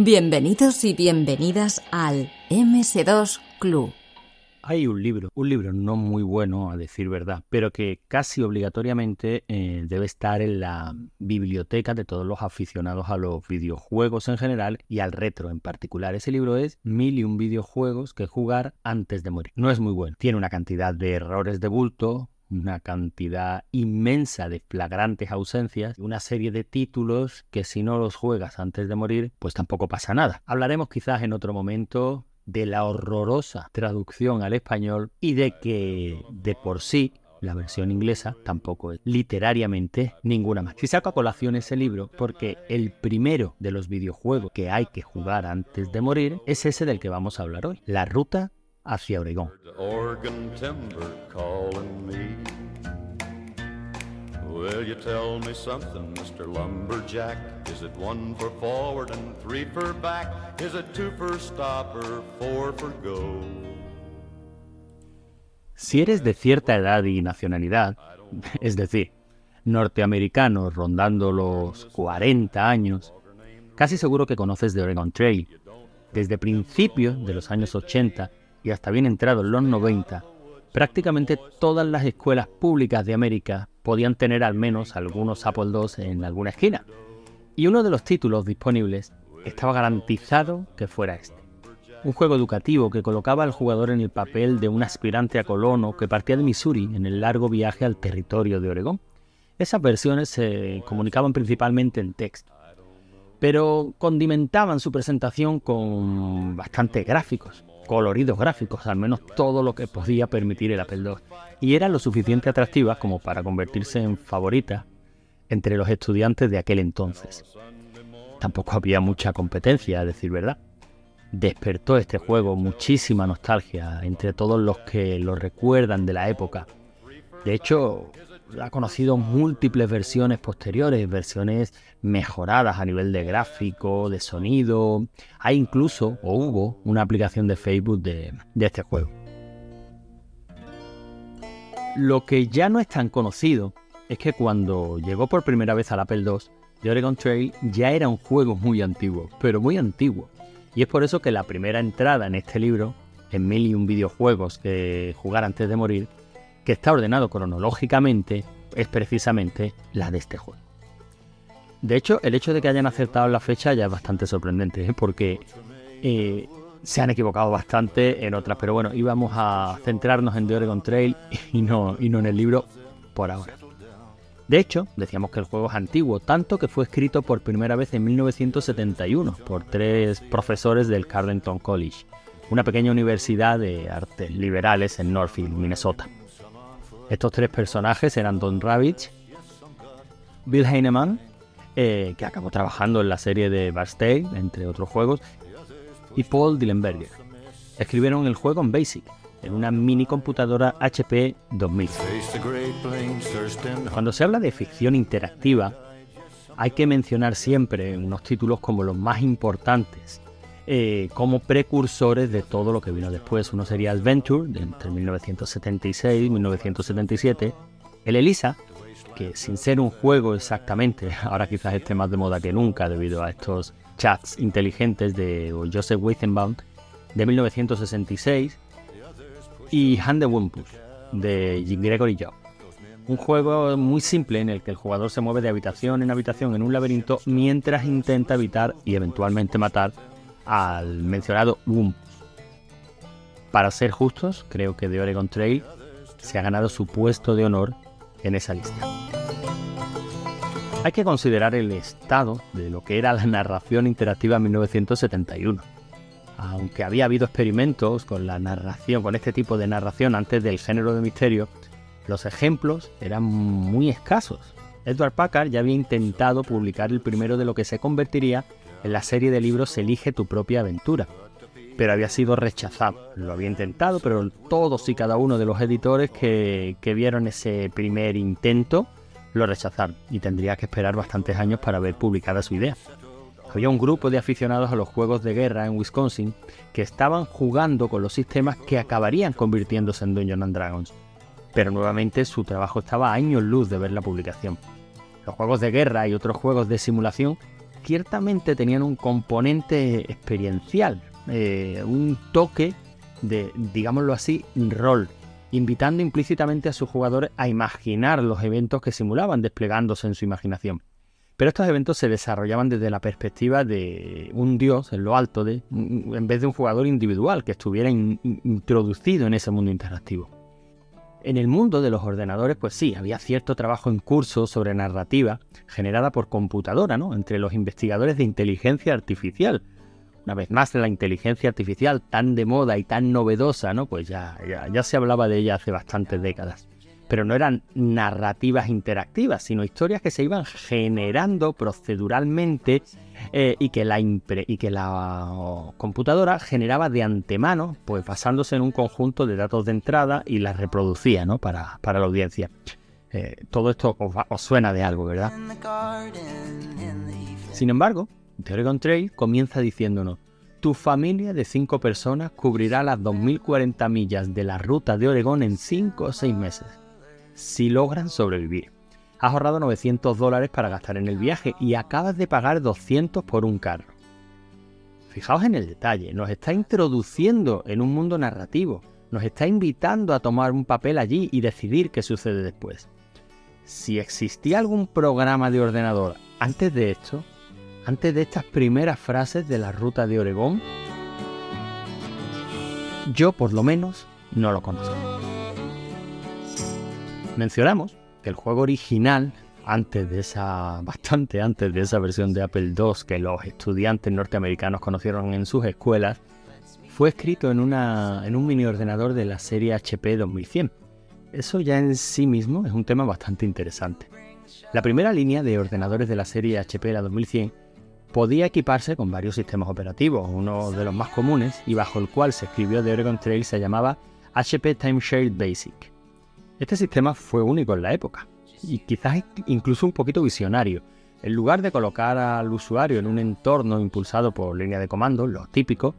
Bienvenidos y bienvenidas al MS2 Club. Hay un libro, un libro no muy bueno a decir verdad, pero que casi obligatoriamente eh, debe estar en la biblioteca de todos los aficionados a los videojuegos en general y al retro en particular. Ese libro es Mil y un videojuegos que jugar antes de morir. No es muy bueno, tiene una cantidad de errores de bulto, una cantidad inmensa de flagrantes ausencias, una serie de títulos que si no los juegas antes de morir, pues tampoco pasa nada. Hablaremos quizás en otro momento de la horrorosa traducción al español y de que de por sí la versión inglesa tampoco es literariamente ninguna más. Si saco a colación ese libro, porque el primero de los videojuegos que hay que jugar antes de morir es ese del que vamos a hablar hoy, La Ruta hacia Oregón. Will you tell me something, Mr. Lumberjack? Is it one for forward and three for back? Is it two for stop or four for go? Si eres de cierta edad y nacionalidad, es decir, norteamericano rondando los 40 años, casi seguro que conoces de Oregon Trail. Desde principios de los años 80 hasta bien entrados los 90, prácticamente todas las escuelas públicas de América podían tener al menos algunos Apple II en alguna esquina. Y uno de los títulos disponibles estaba garantizado que fuera este. Un juego educativo que colocaba al jugador en el papel de un aspirante a colono que partía de Missouri en el largo viaje al territorio de Oregón. Esas versiones se comunicaban principalmente en texto, pero condimentaban su presentación con bastantes gráficos coloridos gráficos, al menos todo lo que podía permitir el Apple II, y eran lo suficiente atractivas como para convertirse en favoritas entre los estudiantes de aquel entonces. Tampoco había mucha competencia, a decir verdad. Despertó este juego muchísima nostalgia entre todos los que lo recuerdan de la época. De hecho, ha conocido múltiples versiones posteriores, versiones mejoradas a nivel de gráfico, de sonido. Hay incluso, o hubo, una aplicación de Facebook de, este juego. Lo que ya no es tan conocido es que cuando llegó por primera vez al Apple II, The Oregon Trail ya era un juego muy antiguo, pero muy antiguo. Y es por eso que la primera entrada en este libro, en mil y un videojuegos que jugar antes de morir, que está ordenado cronológicamente, es precisamente la de este juego. De hecho, el hecho de que hayan acertado la fecha ya es bastante sorprendente, ¿eh? porque eh, se han equivocado bastante en otras, pero bueno, íbamos a centrarnos en The Oregon Trail y no, y no en el libro por ahora. De hecho, decíamos que el juego es antiguo, tanto que fue escrito por primera vez en 1971 por tres profesores del Carleton College, una pequeña universidad de artes liberales en Northfield, Minnesota. Estos tres personajes eran Don Ravitch, Bill Heinemann, eh, que acabó trabajando en la serie de Barstay, entre otros juegos, y Paul Dillenberger. Escribieron el juego en BASIC, en una mini computadora HP 2000. Cuando se habla de ficción interactiva, hay que mencionar siempre unos títulos como los más importantes eh, como precursores de todo lo que vino después. Uno sería Adventure, de entre 1976 y 1977. El Elisa, que sin ser un juego exactamente, ahora quizás esté más de moda que nunca debido a estos chats inteligentes de Joseph Weizenbaum, de 1966. Y Hand the Wumpus, de Gregory Job. Un juego muy simple en el que el jugador se mueve de habitación en habitación en un laberinto mientras intenta evitar y eventualmente matar al mencionado Wump. Para ser justos, creo que The Oregon Trail se ha ganado su puesto de honor en esa lista. Hay que considerar el estado de lo que era la narración interactiva en 1971. Aunque había habido experimentos con la narración, con este tipo de narración antes del género de misterio, los ejemplos eran muy escasos. Edward Packard ya había intentado publicar el primero de lo que se convertiría en la serie de libros Elige tu propia aventura, pero había sido rechazado. Lo había intentado, pero todos y cada uno de los editores que, vieron ese primer intento lo rechazaron y tendría que esperar bastantes años para ver publicada su idea. Había un grupo de aficionados a los juegos de guerra en Wisconsin que estaban jugando con los sistemas que acabarían convirtiéndose en Dungeons and Dragons, pero nuevamente su trabajo estaba a años luz de ver la publicación. Los juegos de guerra y otros juegos de simulación ciertamente tenían un componente experiencial, eh, un toque de, digámoslo así, rol, invitando implícitamente a sus jugadores a imaginar los eventos que simulaban desplegándose en su imaginación. Pero estos eventos se desarrollaban desde la perspectiva de un dios en lo alto, de, en vez de un jugador individual que estuviera introducido en ese mundo interactivo. En el mundo de los ordenadores, pues sí, había cierto trabajo en curso sobre narrativa generada por computadora, ¿no? Entre los investigadores de inteligencia artificial. Una vez más, la inteligencia artificial tan de moda y tan novedosa, ¿no? Pues ya, ya, ya se hablaba de ella hace bastantes décadas pero no eran narrativas interactivas, sino historias que se iban generando proceduralmente eh, y, que la y que la computadora generaba de antemano, pues basándose en un conjunto de datos de entrada y las reproducía ¿no? para, la audiencia. Eh, todo esto os, suena de algo, ¿verdad? Sin embargo, The Oregon Trail comienza diciéndonos, tu familia de 5 personas cubrirá las 2.040 millas de la ruta de Oregón en 5 o 6 meses si logran sobrevivir. Has ahorrado 900 dólares para gastar en el viaje y acabas de pagar 200 por un carro. Fijaos en el detalle, nos está introduciendo en un mundo narrativo, nos está invitando a tomar un papel allí y decidir qué sucede después. Si existía algún programa de ordenador antes de esto, antes de estas primeras frases de la ruta de Oregón, yo por lo menos no lo conozco. Mencionamos que el juego original, antes de esa, bastante antes de esa versión de Apple II que los estudiantes norteamericanos conocieron en sus escuelas, fue escrito en, una, en un mini ordenador de la serie HP 2100. Eso ya en sí mismo es un tema bastante interesante. La primera línea de ordenadores de la serie HP, la 2100, podía equiparse con varios sistemas operativos. Uno de los más comunes y bajo el cual se escribió The Oregon Trail se llamaba HP Timeshare Basic. Este sistema fue único en la época y quizás incluso un poquito visionario. En lugar de colocar al usuario en un entorno impulsado por línea de comando, lo típico,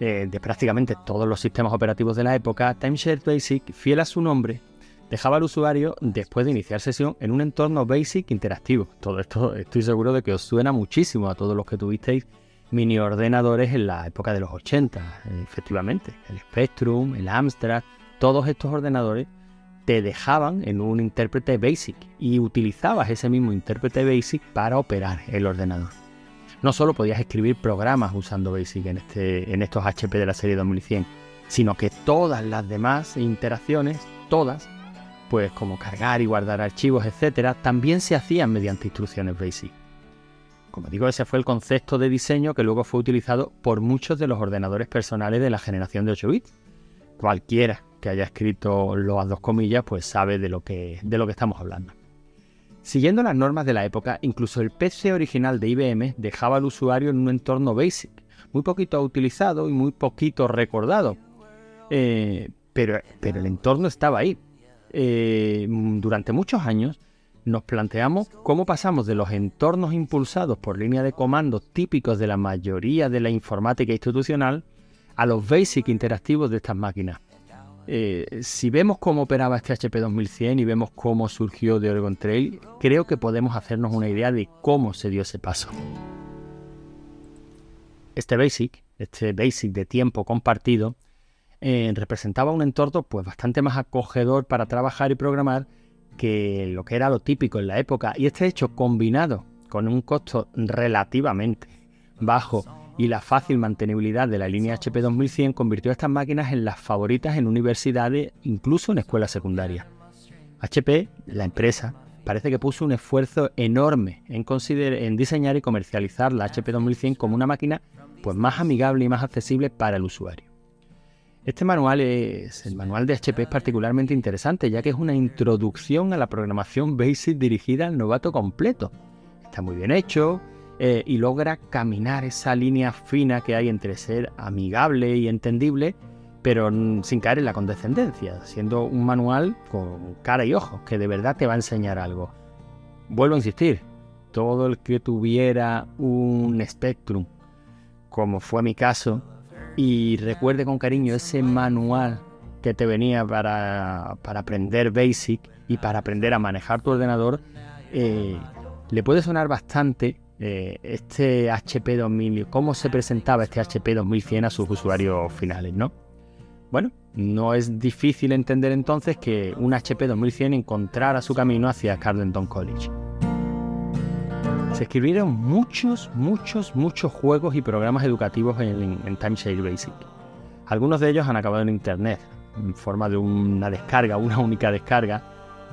eh, de prácticamente todos los sistemas operativos de la época, Timeshare Basic, fiel a su nombre, dejaba al usuario, después de iniciar sesión, en un entorno Basic interactivo. Todo esto estoy seguro de que os suena muchísimo a todos los que tuvisteis mini ordenadores en la época de los 80, efectivamente. El Spectrum, el Amstrad, todos estos ordenadores te dejaban en un intérprete BASIC y utilizabas ese mismo intérprete BASIC para operar el ordenador. No solo podías escribir programas usando BASIC en, este, en estos HP de la serie 2100, sino que todas las demás interacciones, todas, pues como cargar y guardar archivos, etcétera, también se hacían mediante instrucciones BASIC. Como digo, ese fue el concepto de diseño que luego fue utilizado por muchos de los ordenadores personales de la generación de 8 bits. Cualquiera que haya escrito los dos comillas, pues sabe de lo que, de lo que estamos hablando. Siguiendo las normas de la época, incluso el PC original de IBM dejaba al usuario en un entorno BASIC, muy poquito utilizado y muy poquito recordado. Eh, pero, pero, el entorno estaba ahí. Eh, durante muchos años nos planteamos cómo pasamos de los entornos impulsados por línea de comando típicos de la mayoría de la informática institucional a los BASIC interactivos de estas máquinas. Eh, si vemos cómo operaba este HP 2100 y vemos cómo surgió de Oregon Trail, creo que podemos hacernos una idea de cómo se dio ese paso. Este Basic, este Basic de tiempo compartido, eh, representaba un entorno pues, bastante más acogedor para trabajar y programar que lo que era lo típico en la época. Y este hecho combinado con un costo relativamente bajo y la fácil mantenibilidad de la línea HP 2100 convirtió a estas máquinas en las favoritas en universidades, incluso en escuelas secundarias. HP, la empresa, parece que puso un esfuerzo enorme en, en diseñar y comercializar la HP 2100 como una máquina pues, más amigable y más accesible para el usuario. Este manual es el manual de HP es particularmente interesante ya que es una introducción a la programación BASIC dirigida al novato completo. Está muy bien hecho, eh, y logra caminar esa línea fina que hay entre ser amigable y entendible, pero sin caer en la condescendencia, siendo un manual con cara y ojos, que de verdad te va a enseñar algo. Vuelvo a insistir, todo el que tuviera un Spectrum, como fue mi caso, y recuerde con cariño ese manual que te venía para, aprender Basic y para aprender a manejar tu ordenador, eh, le puede sonar bastante eh, este HP 2000, cómo se presentaba este HP 2100 a sus usuarios finales, ¿no? Bueno, no es difícil entender entonces que un HP 2100 encontrara su camino hacia Carleton College. Se escribieron muchos, muchos, muchos juegos y programas educativos en, en Timeshare Basic. Algunos de ellos han acabado en Internet, en forma de una descarga, una única descarga,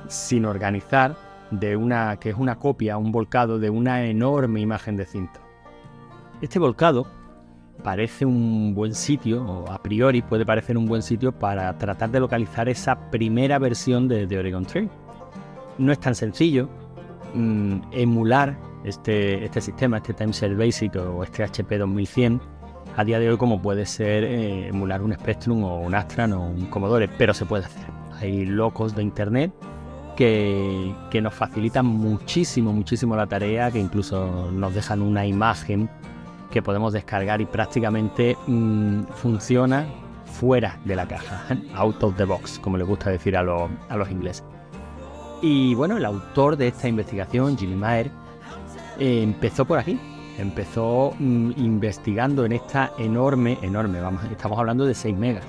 sin organizar, de una que es una copia, un volcado de una enorme imagen de cinta. Este volcado parece un buen sitio, o a priori puede parecer un buen sitio para tratar de localizar esa primera versión de, Oregon Trail. No es tan sencillo mm, emular este, este sistema, este Timeshare Basic o este HP 2100 a día de hoy como puede ser eh, emular un Spectrum o un Astran o un Commodore, pero se puede hacer. Hay locos de internet que, nos facilitan muchísimo, muchísimo la tarea, que incluso nos dejan una imagen que podemos descargar y prácticamente mm, funciona fuera de la caja, out of the box, como le gusta decir a, a los ingleses. Y bueno, el autor de esta investigación, Jimmy Mayer, eh, empezó por aquí. Empezó mm, investigando en esta enorme, enorme, vamos, estamos hablando de 6 megas,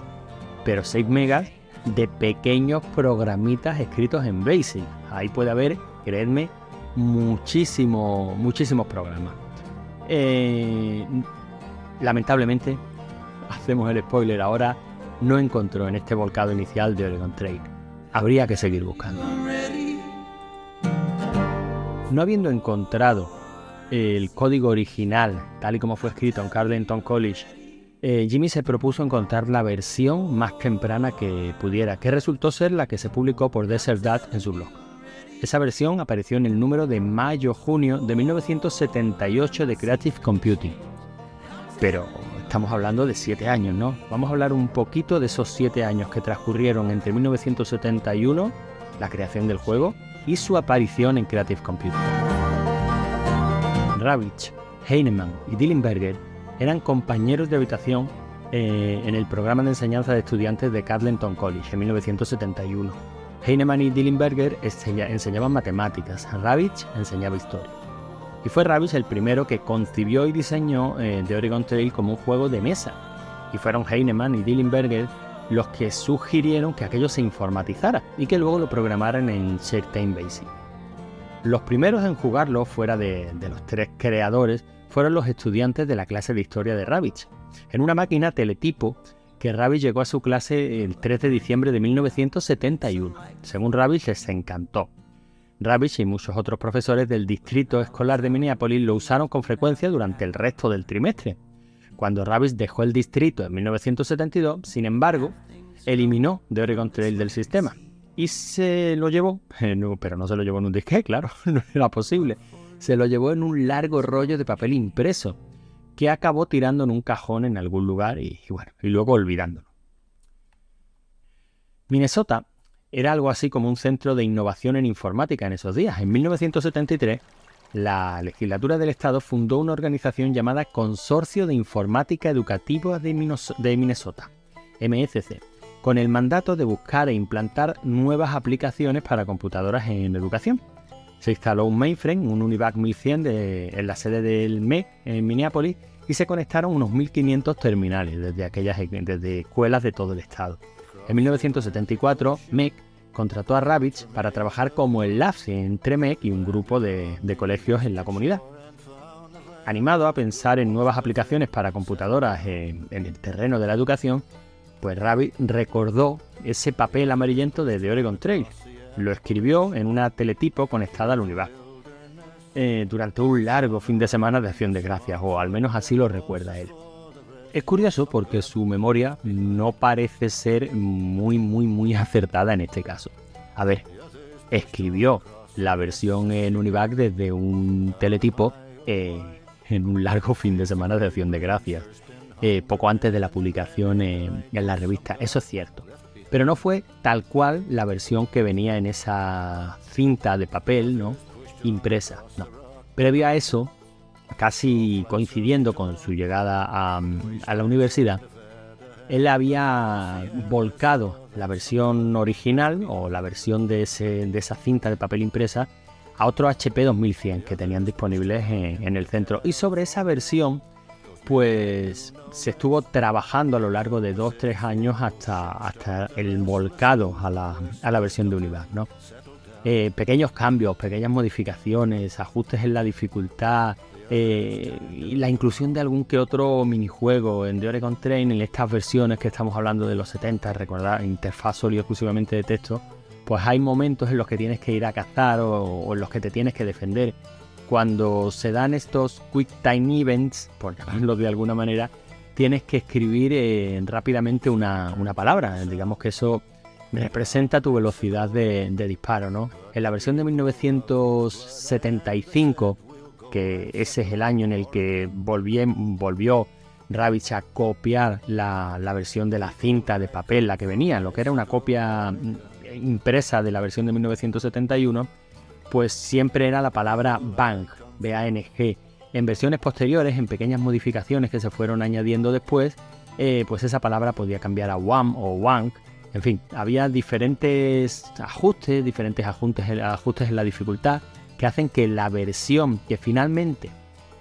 pero 6 megas de pequeños programitas escritos en Basic. Ahí puede haber, creedme, muchísimo, muchísimos programas. Eh, lamentablemente, hacemos el spoiler ahora, no encontró en este volcado inicial de Oregon Trail. Habría que seguir buscando. No habiendo encontrado el código original, tal y como fue escrito en Carleton College, eh, Jimmy se propuso encontrar la versión más temprana que pudiera, que resultó ser la que se publicó por Desert Dad en su blog. Esa versión apareció en el número de mayo-junio de 1978 de Creative Computing. Pero estamos hablando de siete años, ¿no? Vamos a hablar un poquito de esos siete años que transcurrieron entre 1971, la creación del juego, y su aparición en Creative Computing. Ravitch, Heinemann y Dillenberger eran compañeros de habitación eh, en el programa de enseñanza de estudiantes de Carleton College en 1971 Heinemann y Dillenberger enseñaban matemáticas, Ravitch enseñaba historia. Y fue Ravitch el primero que concibió y diseñó eh, The Oregon Trail como un juego de mesa. Y fueron Heinemann y Dillenberger los que sugirieron que aquello se informatizara y que luego lo programaran en Certain Basic. Los primeros en jugarlo, fuera de los tres creadores, fueron los estudiantes de la clase de historia de Ravitch, en una máquina teletipo que Rabbit llegó a su clase el 3 de diciembre de 1971. Según Rabbit, les encantó. Rabbit y muchos otros profesores del distrito escolar de Minneapolis lo usaron con frecuencia durante el resto del trimestre. Cuando Rabbit dejó el distrito en 1972, sin embargo, eliminó The Oregon Trail del sistema y se lo llevó, pero no se lo llevó en un disque, claro, no era posible. Se lo llevó en un largo rollo de papel impreso que acabó tirando en un cajón en algún lugar y, bueno, y luego olvidándolo. Minnesota era algo así como un centro de innovación en informática en esos días. En 1973, la legislatura del estado fundó una organización llamada Consorcio de Informática Educativa de Minnesota, MSC, con el mandato de buscar e implantar nuevas aplicaciones para computadoras en educación. Se instaló un mainframe, un Univac 1100 en la sede del MEC en Minneapolis y se conectaron unos 1.500 terminales desde, aquellas, desde escuelas de todo el estado. En 1974, MEC contrató a Ravitch para trabajar como enlace entre MEC y un grupo de, colegios en la comunidad. Animado a pensar en nuevas aplicaciones para computadoras en, el terreno de la educación, pues Rabbit recordó ese papel amarillento de The Oregon Trail, lo escribió en una teletipo conectada al Univac. Eh, durante un largo fin de semana de acción de gracias, o al menos así lo recuerda él. Es curioso porque su memoria no parece ser muy, muy, muy acertada en este caso. A ver, escribió la versión en Univac desde un teletipo eh, en un largo fin de semana de acción de gracias, eh, poco antes de la publicación en la revista, eso es cierto pero no fue tal cual la versión que venía en esa cinta de papel, ¿no? Impresa, no. Previo a eso, casi coincidiendo con su llegada a, la universidad, él había volcado la versión original o la versión de, esa cinta de papel impresa a otro HP 2100 que tenían disponibles en, el centro. Y sobre esa versión, pues se estuvo trabajando a lo largo de 2-3 años hasta, hasta el volcado a la, a la versión de Univac, ¿no? Eh, pequeños cambios, pequeñas modificaciones, ajustes en la dificultad eh, y la inclusión de algún que otro minijuego en The Oregon Train en estas versiones que estamos hablando de los 70, recordar interfaz solo exclusivamente de texto, pues hay momentos en los que tienes que ir a cazar o, en los que te tienes que defender. Cuando se dan estos Quick Time Events, por llamarlo de alguna manera, tienes que escribir eh, rápidamente una, palabra. Digamos que eso representa tu velocidad de, disparo, ¿no? En la versión de 1975, que ese es el año en el que volvió, volvió a copiar la, la, versión de la cinta de papel, la que venía, lo que era una copia impresa de la versión de 1971, pues siempre era la palabra Bang, B-A-N-G. En versiones posteriores, en pequeñas modificaciones que se fueron añadiendo después, eh, pues esa palabra podía cambiar a Wam o Wang. En fin, había diferentes ajustes, diferentes ajustes, ajustes en la dificultad que hacen que la versión que finalmente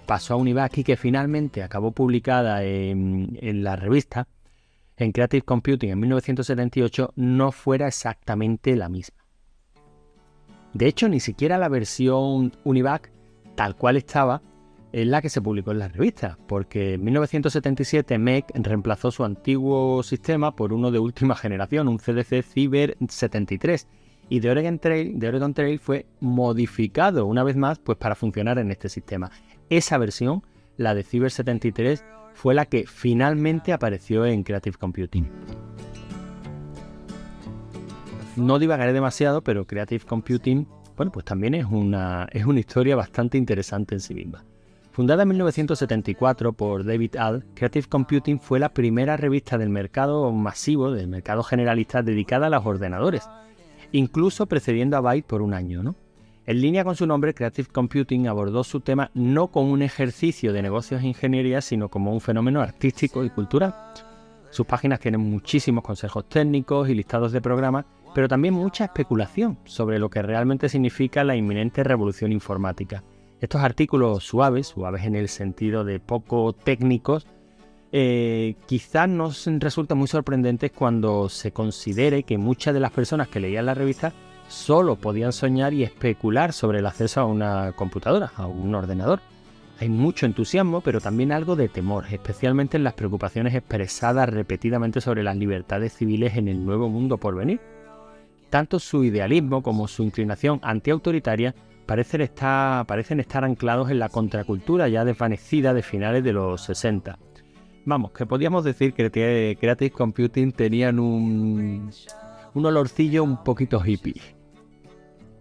pasó a Univac y que finalmente acabó publicada en la revista, en Creative Computing en 1978 no fuera exactamente la misma. De hecho, ni siquiera la versión Univac, tal cual estaba, es la que se publicó en la revista, porque en 1977 MEC reemplazó su antiguo sistema por uno de última generación, un CDC Cyber 73, y The Oregon Trail, Oregon Trail fue modificado una vez más pues, para funcionar en este sistema. Esa versión, la de Cyber 73, fue la que finalmente apareció en Creative Computing. No divagaré demasiado, pero Creative Computing, bueno, pues también es una, es una historia bastante interesante en sí misma. Fundada en 1974 por David All, Creative Computing fue la primera revista del mercado masivo, del mercado generalista dedicada a los ordenadores, incluso precediendo a Byte por un año, ¿no? En línea con su nombre, Creative Computing abordó su tema no como un ejercicio de negocios e ingeniería, sino como un fenómeno artístico y cultural. Sus páginas tienen muchísimos consejos técnicos y listados de programas, pero también mucha especulación sobre lo que realmente significa la inminente revolución informática. Estos artículos suaves, suaves en el sentido de poco técnicos, eh, quizás nos resultan muy sorprendentes cuando se considere que muchas de las personas que leían la revista solo podían soñar y especular sobre el acceso a una computadora, a un ordenador. Hay mucho entusiasmo, pero también algo de temor, especialmente en las preocupaciones expresadas repetidamente sobre las libertades civiles en el nuevo mundo por venir. Tanto su idealismo como su inclinación antiautoritaria parecen estar, parecen estar anclados en la contracultura ya desvanecida de finales de los 60. Vamos, que podíamos decir que Creative Computing tenían un, un olorcillo un poquito hippie.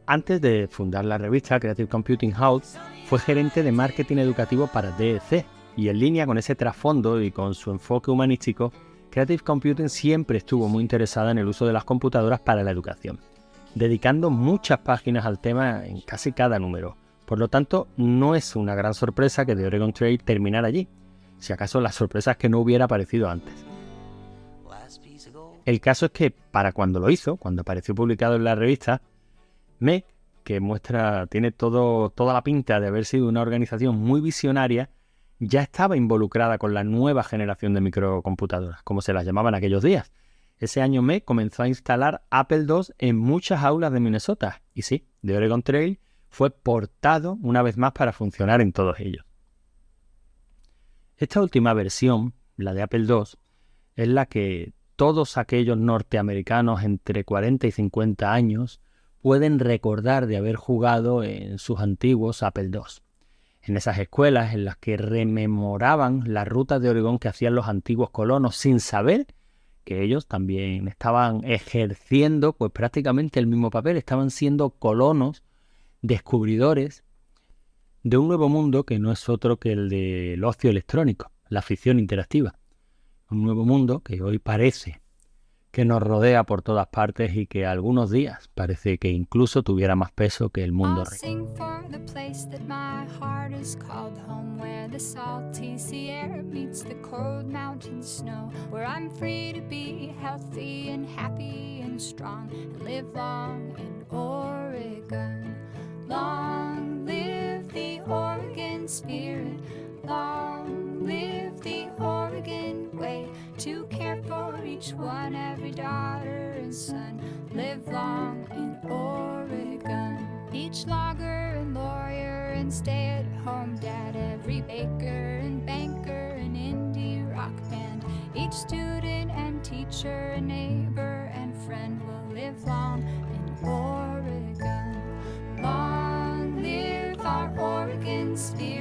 Antes de fundar la revista Creative Computing House, fue gerente de marketing educativo para DEC y en línea con ese trasfondo y con su enfoque humanístico, Creative Computing siempre estuvo muy interesada en el uso de las computadoras para la educación, dedicando muchas páginas al tema en casi cada número. Por lo tanto, no es una gran sorpresa que The Oregon Trail terminara allí, si acaso la sorpresa es que no hubiera aparecido antes. El caso es que para cuando lo hizo, cuando apareció publicado en la revista, MEC, que muestra, tiene todo, toda la pinta de haber sido una organización muy visionaria, ya estaba involucrada con la nueva generación de microcomputadoras, como se las llamaban aquellos días. Ese año MEC comenzó a instalar Apple II en muchas aulas de Minnesota. Y sí, de Oregon Trail fue portado una vez más para funcionar en todos ellos. Esta última versión, la de Apple II, es la que todos aquellos norteamericanos entre 40 y 50 años pueden recordar de haber jugado en sus antiguos Apple II. En esas escuelas en las que rememoraban las rutas de Oregón que hacían los antiguos colonos sin saber que ellos también estaban ejerciendo pues prácticamente el mismo papel, estaban siendo colonos, descubridores de un nuevo mundo que no es otro que el del ocio electrónico, la ficción interactiva. Un nuevo mundo que hoy parece que nos rodea por todas partes y que algunos días parece que incluso tuviera más peso que el mundo real. Long live the Oregon spirit. Long live the Oregon way to care for each one, every daughter and son. Live long in Oregon. Each logger and lawyer and stay at home dad, every baker and banker and indie rock band. Each student and teacher and neighbor and friend will live long in Oregon. Long live our Oregon spirit.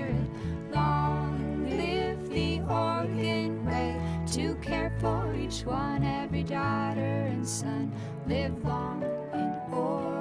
each one, every daughter and son, live long in order.